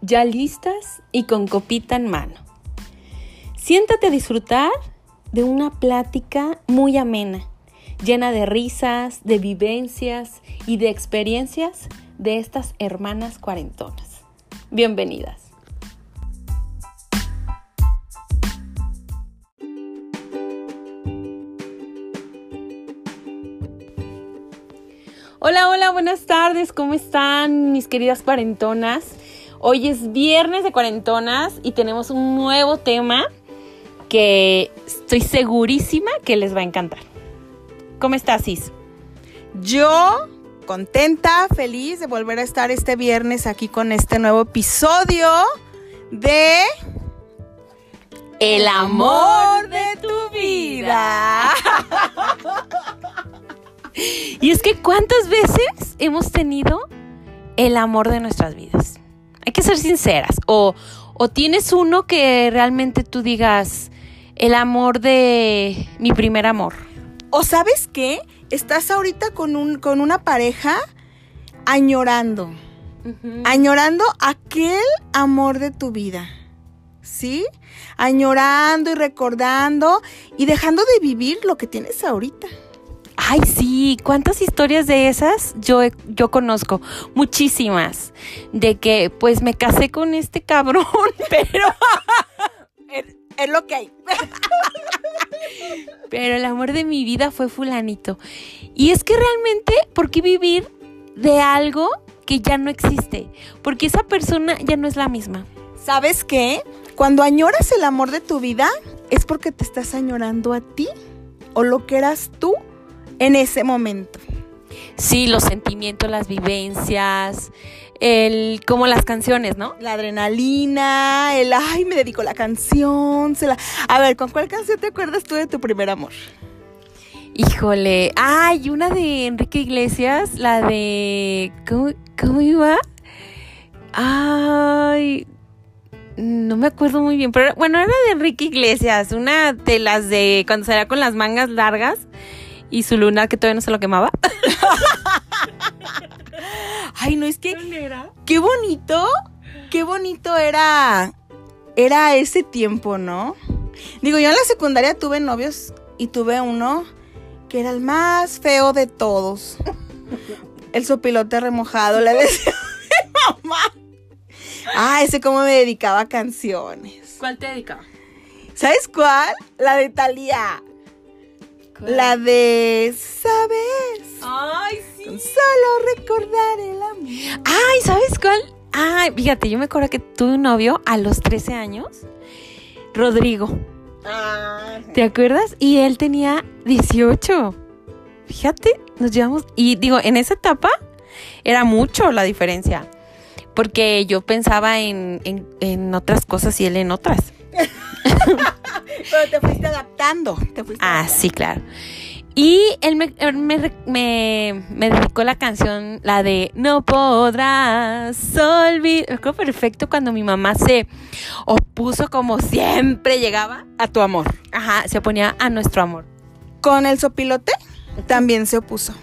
ya listas y con copita en mano. Siéntate a disfrutar de una plática muy amena, llena de risas, de vivencias y de experiencias de estas hermanas cuarentonas. Bienvenidas. Hola, hola, buenas tardes, ¿cómo están mis queridas cuarentonas? Hoy es viernes de cuarentonas y tenemos un nuevo tema que estoy segurísima que les va a encantar. ¿Cómo estás, Cis? Yo contenta, feliz de volver a estar este viernes aquí con este nuevo episodio de El amor de tu vida. Y es que cuántas veces hemos tenido el amor de nuestras vidas. Hay que ser sinceras. O, o tienes uno que realmente tú digas el amor de mi primer amor. O sabes qué, estás ahorita con, un, con una pareja añorando, añorando aquel amor de tu vida. ¿Sí? Añorando y recordando y dejando de vivir lo que tienes ahorita. Ay, sí, ¿cuántas historias de esas yo, yo conozco? Muchísimas. De que pues me casé con este cabrón, pero... es lo que hay. pero el amor de mi vida fue fulanito. Y es que realmente, ¿por qué vivir de algo que ya no existe? Porque esa persona ya no es la misma. ¿Sabes qué? Cuando añoras el amor de tu vida, es porque te estás añorando a ti o lo que eras tú en ese momento. Sí, los sentimientos, las vivencias, el como las canciones, ¿no? La adrenalina, el ay, me dedico a la canción, se la... A ver, ¿con cuál canción te acuerdas tú de tu primer amor? Híjole, ay, una de Enrique Iglesias, la de ¿cómo, cómo iba? Ay, no me acuerdo muy bien, pero bueno, era de Enrique Iglesias, una de las de cuando salía con las mangas largas y su luna que todavía no se lo quemaba. Ay, no es que qué bonito, qué bonito era era ese tiempo, ¿no? Digo, yo en la secundaria tuve novios y tuve uno que era el más feo de todos. El sopilote remojado, le decía a mi mamá. Ah, ese cómo me dedicaba a canciones. ¿Cuál te dedicaba? ¿Sabes cuál? La de Talía. La de ¿Sabes? Ay, sí. solo recordar el amor. Ay, ¿sabes cuál? Ay, fíjate, yo me acuerdo que tuve un novio a los 13 años, Rodrigo. Ah, ¿Te acuerdas? Y él tenía 18. Fíjate, nos llevamos. Y digo, en esa etapa era mucho la diferencia. Porque yo pensaba en, en, en otras cosas y él en otras. Pero te fuiste adaptando. Te fuiste Ah, adaptando. sí, claro. Y él me, me, me, me dedicó la canción, la de No podrás olvidar. Me acuerdo perfecto cuando mi mamá se opuso como siempre llegaba A tu amor. Ajá, se oponía a nuestro amor. Con el sopilote también se opuso.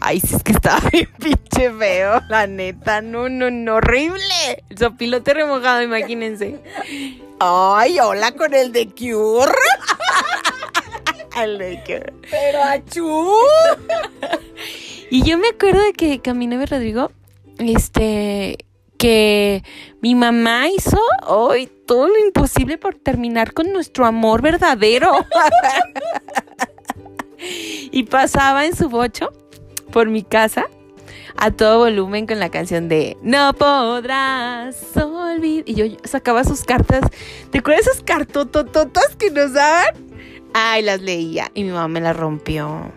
Ay, sí, es que estaba bien pinche feo, la neta. No, no, no, horrible. El sopilote remojado, imagínense. Ay, hola con el de Cure. El de que- Pero achú. Y yo me acuerdo de que Camino de Rodrigo, este, que mi mamá hizo hoy todo lo imposible por terminar con nuestro amor verdadero. y pasaba en su bocho por mi casa a todo volumen con la canción de No podrás olvidar. Y yo sacaba sus cartas. ¿Te acuerdas esas cartotototas que nos daban? Ay, las leía y mi mamá me las rompió.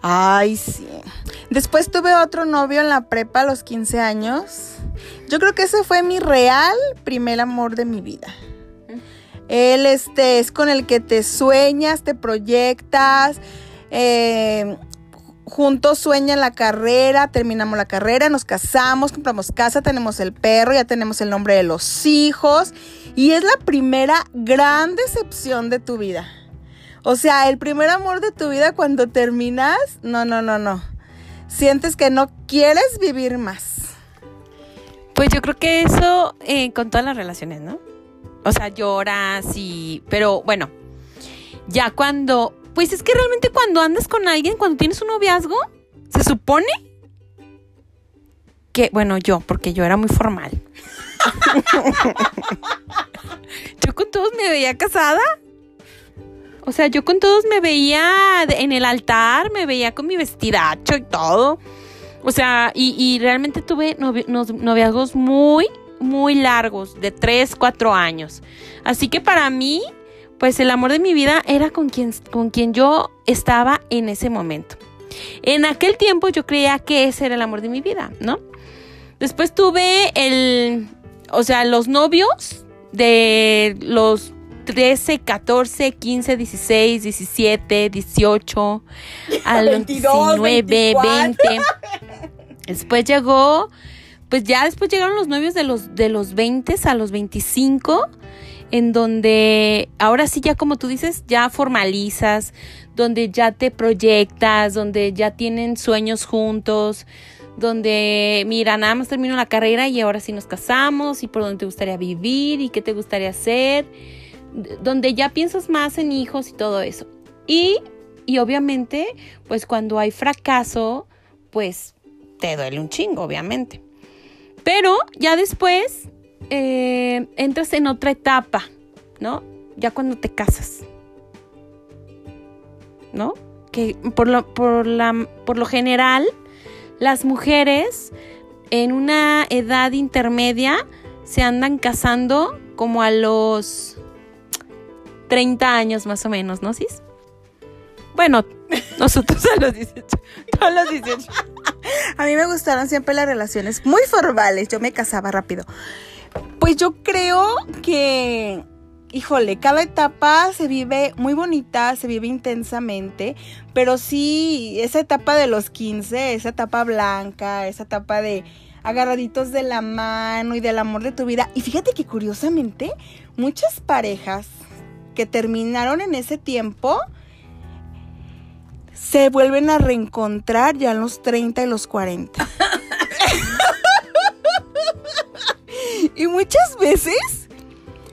Ay, sí. Después tuve otro novio en la prepa a los 15 años. Yo creo que ese fue mi real primer amor de mi vida. Él este, es con el que te sueñas, te proyectas, eh, juntos sueñan la carrera, terminamos la carrera, nos casamos, compramos casa, tenemos el perro, ya tenemos el nombre de los hijos y es la primera gran decepción de tu vida. O sea, el primer amor de tu vida cuando terminas, no, no, no, no. Sientes que no quieres vivir más. Pues yo creo que eso eh, con todas las relaciones, ¿no? O sea, lloras y... Pero bueno, ya cuando... Pues es que realmente cuando andas con alguien, cuando tienes un noviazgo, se supone que, bueno, yo, porque yo era muy formal. yo con todos me veía casada. O sea, yo con todos me veía en el altar, me veía con mi vestidacho y todo. O sea, y, realmente tuve noviazgos muy, muy largos, de 3, 4 años. Así que para mí, pues el amor de mi vida era con quien, con quien yo estaba en ese momento. En aquel tiempo yo creía que ese era el amor de mi vida, ¿no? Después tuve el, o sea, los novios de los 13, 14, 15, 16, 17, 18, a los 19, 20. Después llegó, pues ya después llegaron los novios de los, de los 20 a los 25, en donde ahora sí ya como tú dices, ya formalizas, donde ya te proyectas, donde ya tienen sueños juntos, donde, mira, nada más termino la carrera y ahora sí nos casamos y por dónde te gustaría vivir y qué te gustaría hacer donde ya piensas más en hijos y todo eso. Y, y obviamente, pues cuando hay fracaso, pues te duele un chingo, obviamente. Pero ya después eh, entras en otra etapa, ¿no? Ya cuando te casas. ¿No? Que por lo, por la, por lo general, las mujeres en una edad intermedia se andan casando como a los 30 años más o menos, ¿no, Cis? Bueno, nosotros a los 18. A los 18. A mí me gustaron siempre las relaciones muy formales. Yo me casaba rápido. Pues yo creo que, híjole, cada etapa se vive muy bonita, se vive intensamente, pero sí, esa etapa de los 15, esa etapa blanca, esa etapa de agarraditos de la mano y del amor de tu vida. Y fíjate que curiosamente, muchas parejas que terminaron en ese tiempo se vuelven a reencontrar ya en los 30 y los 40. Y muchas veces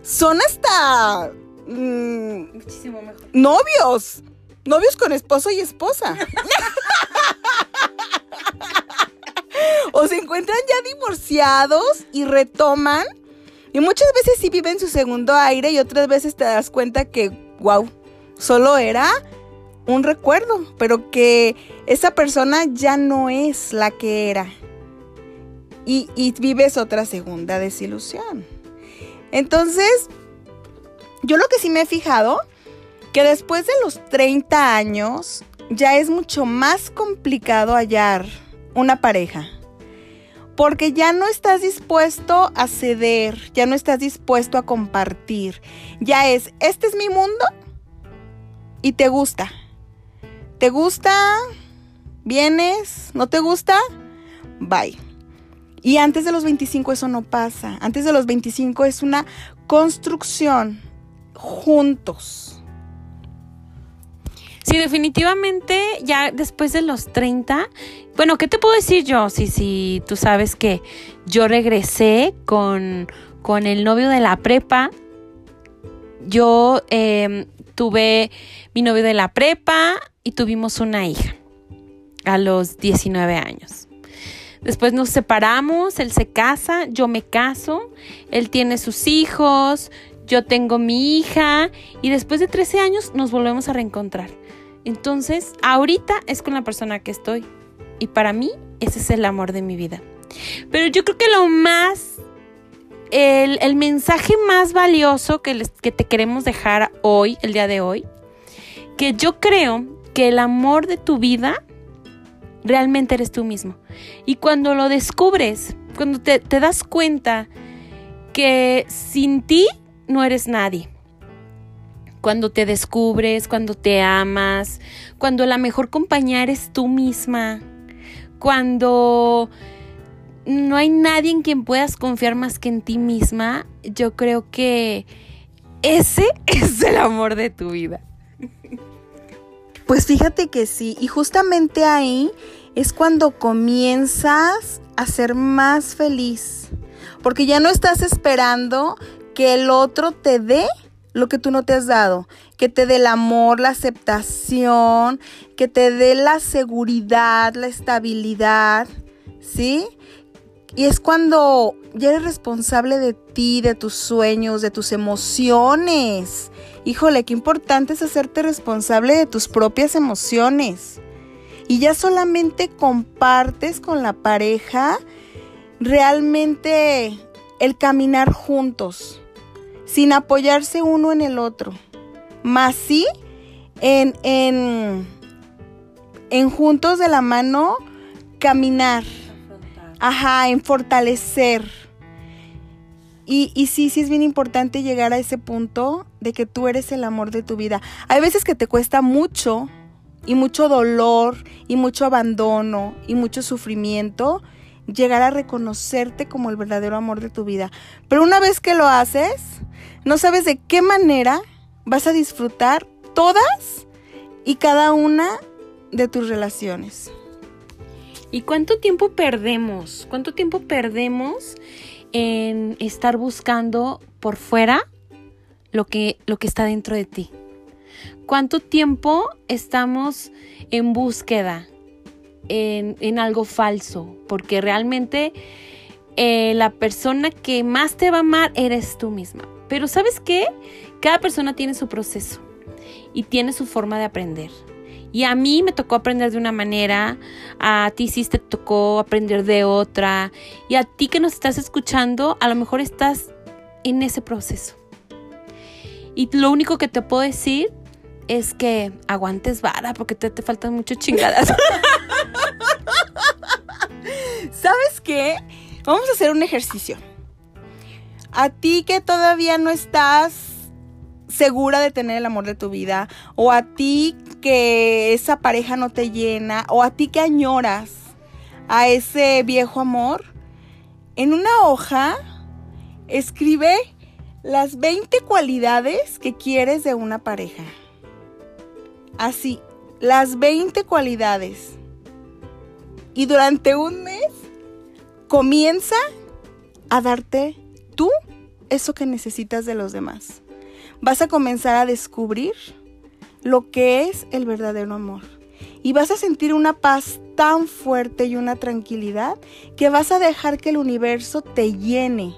son hasta mm, muchísimo mejor. Novios. Novios con esposo y esposa. o se encuentran ya divorciados y retoman y muchas veces sí viven su segundo aire y otras veces te das cuenta que, wow, solo era un recuerdo, pero que esa persona ya no es la que era. Y, vives otra segunda desilusión. Entonces, yo lo que sí me he fijado, que después de los 30 años ya es mucho más complicado hallar una pareja porque ya no estás dispuesto a ceder, ya no estás dispuesto a compartir. Ya es, este es mi mundo y te gusta. ¿Te gusta? ¿Vienes? ¿No te gusta? Bye. Y antes de los 25 eso no pasa. Antes de los 25 es una construcción juntos. Sí, definitivamente ya después de los 30, bueno, ¿qué te puedo decir yo? Si, si tú sabes que yo regresé con, con el novio de la prepa, yo em, tuve mi novio de la prepa y tuvimos una hija a los 19 años. Después nos separamos, él se casa, yo me caso, él tiene sus hijos, yo tengo mi hija y después de 13 años nos volvemos a reencontrar. Entonces, ahorita es con la persona que estoy. Y para mí, ese es el amor de mi vida. Pero yo creo que lo más, el, mensaje más valioso que, que te queremos dejar hoy, el día de hoy, que yo creo que el amor de tu vida realmente eres tú mismo. Y cuando lo descubres, cuando te, das cuenta que sin ti no eres nadie cuando te descubres, cuando te amas, cuando la mejor compañía eres tú misma, cuando no hay nadie en quien puedas confiar más que en ti misma, yo creo que ese es el amor de tu vida. Pues fíjate que sí, y justamente ahí es cuando comienzas a ser más feliz, porque ya no estás esperando que el otro te dé lo que tú no te has dado, que te dé el amor, la aceptación, que te dé la seguridad, la estabilidad, ¿sí? Y es cuando ya eres responsable de ti, de tus sueños, de tus emociones. Híjole, qué importante es hacerte responsable de tus propias emociones. Y ya solamente compartes con la pareja realmente el caminar juntos, sin apoyarse uno en el otro. Más sí, en, en, en juntos de la mano, caminar Ajá, en fortalecer. Y, sí, sí es bien importante llegar a ese punto de que tú eres el amor de tu vida. Hay veces que te cuesta mucho y mucho dolor y mucho abandono y mucho sufrimiento llegar a reconocerte como el verdadero amor de tu vida. Pero una vez que lo haces, no sabes de qué manera vas a disfrutar todas y cada una de tus relaciones. ¿Y cuánto tiempo perdemos? ¿Cuánto tiempo perdemos en estar buscando por fuera lo que, lo que está dentro de ti? ¿Cuánto tiempo estamos en búsqueda en, en algo falso? Porque realmente eh, la persona que más te va a amar eres tú misma. Pero ¿sabes qué? Cada persona tiene su proceso y tiene su forma de aprender. Y a mí me tocó aprender de una manera, a ti sí te tocó aprender de otra, y a ti que nos estás escuchando, a lo mejor estás en ese proceso. Y lo único que te puedo decir es que aguantes vara porque te, te faltan muchas chingadas. ¿Sabes qué? Vamos a hacer un ejercicio. A ti que todavía no estás segura de tener el amor de tu vida, o a ti que esa pareja no te llena, o a ti que añoras a ese viejo amor, en una hoja escribe las 20 cualidades que quieres de una pareja. Así, las 20 cualidades. Y durante un mes comienza a darte tú eso que necesitas de los demás vas a comenzar a descubrir lo que es el verdadero amor. Y vas a sentir una paz tan fuerte y una tranquilidad que vas a dejar que el universo te llene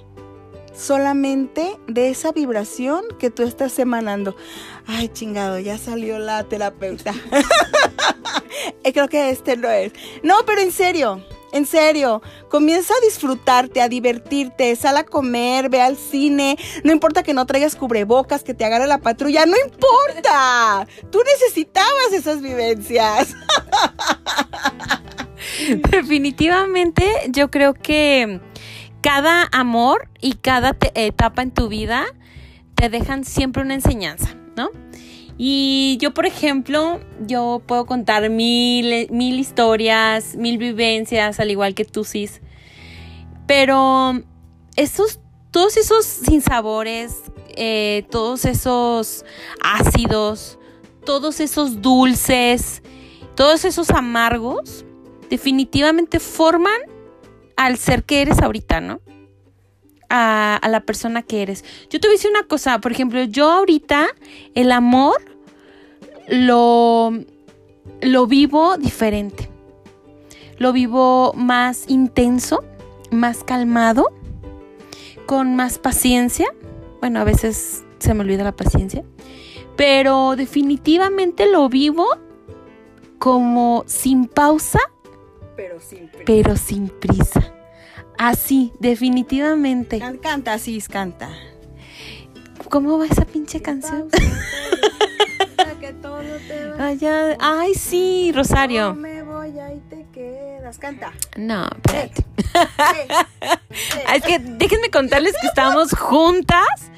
solamente de esa vibración que tú estás emanando. Ay, chingado, ya salió la terapeuta. Creo que este no es. No, pero en serio, en serio, comienza a disfrutarte, a divertirte, sal a comer, ve al cine. No importa que no traigas cubrebocas, que te agarre la patrulla, no importa. Tú necesitabas esas vivencias. Definitivamente, yo creo que cada amor y cada etapa en tu vida te dejan siempre una enseñanza, ¿no? Y yo, por ejemplo, yo puedo contar mil, mil historias, mil vivencias, al igual que tú, Cis. Pero esos, todos esos sinsabores, eh, todos esos ácidos, todos esos dulces, todos esos amargos, definitivamente forman al ser que eres ahorita, ¿no? A, la persona que eres. Yo te voy a decir una cosa, por ejemplo, yo ahorita el amor lo, lo vivo diferente. Lo vivo más intenso, más calmado, con más paciencia. Bueno, a veces se me olvida la paciencia. Pero definitivamente lo vivo como sin pausa, pero sin prisa. Pero sin prisa. Así, definitivamente. Canta, así, canta. ¿Cómo va esa pinche canción? ay, sí, Rosario. No me voy, ahí te quedas. Canta. No, espérate. es que déjenme contarles que estamos juntas.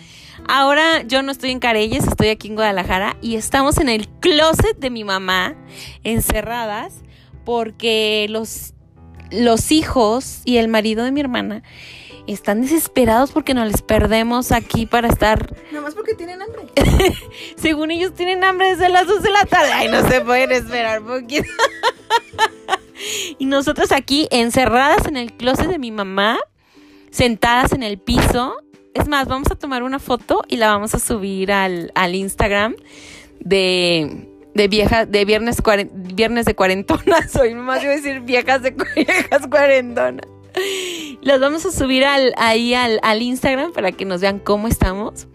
Ahora yo no estoy en Carelles, estoy aquí en Guadalajara y estamos en el closet de mi mamá, encerradas, porque los los hijos y el marido de mi hermana están desesperados porque no les perdemos aquí para estar. Nomás porque tienen hambre. Según ellos tienen hambre desde las 2 de la tarde. Ay, no se pueden esperar poquito. y nosotros aquí encerradas en el closet de mi mamá, sentadas en el piso. Es más, vamos a tomar una foto y la vamos a subir al, al Instagram de, de vieja, de viernes, viernes de cuarentonas. Hoy más iba a decir viejas de viejas cuarentonas. Las vamos a subir al, ahí al, al Instagram para que nos vean cómo estamos.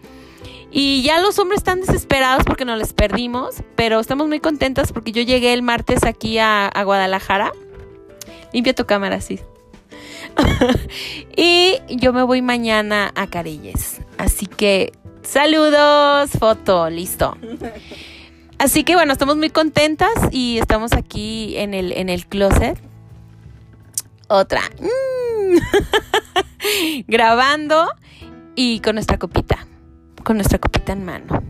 Y ya los hombres están desesperados porque nos les perdimos, pero estamos muy contentas porque yo llegué el martes aquí a, a Guadalajara. Limpia tu cámara, sí. y yo me voy mañana a Carilles. Así que saludos, foto, listo. Así que bueno, estamos muy contentas y estamos aquí en el, en el closet. Otra. Mm. Grabando y con nuestra copita. Con nuestra copita en mano.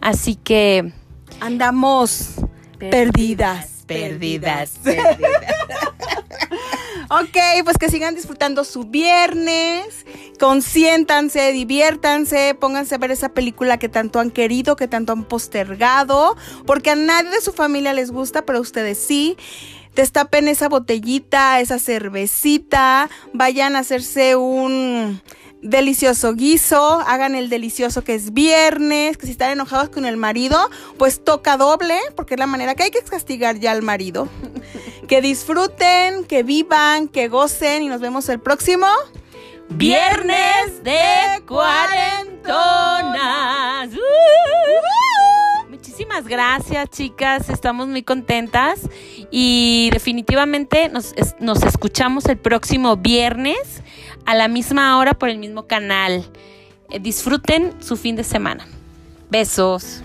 Así que. Andamos perdidas. Perdidas. perdidas. Ok, pues que sigan disfrutando su viernes, consiéntanse, diviértanse, pónganse a ver esa película que tanto han querido, que tanto han postergado, porque a nadie de su familia les gusta, pero a ustedes sí. Destapen esa botellita, esa cervecita, vayan a hacerse un delicioso guiso, hagan el delicioso que es viernes, que si están enojados con el marido, pues toca doble, porque es la manera que hay que castigar ya al marido. Que disfruten, que vivan, que gocen y nos vemos el próximo Viernes de cuarentonas. Uh. Muchísimas gracias, chicas. Estamos muy contentas y definitivamente nos, es- nos escuchamos el próximo viernes a la misma hora por el mismo canal. Eh, disfruten su fin de semana. Besos.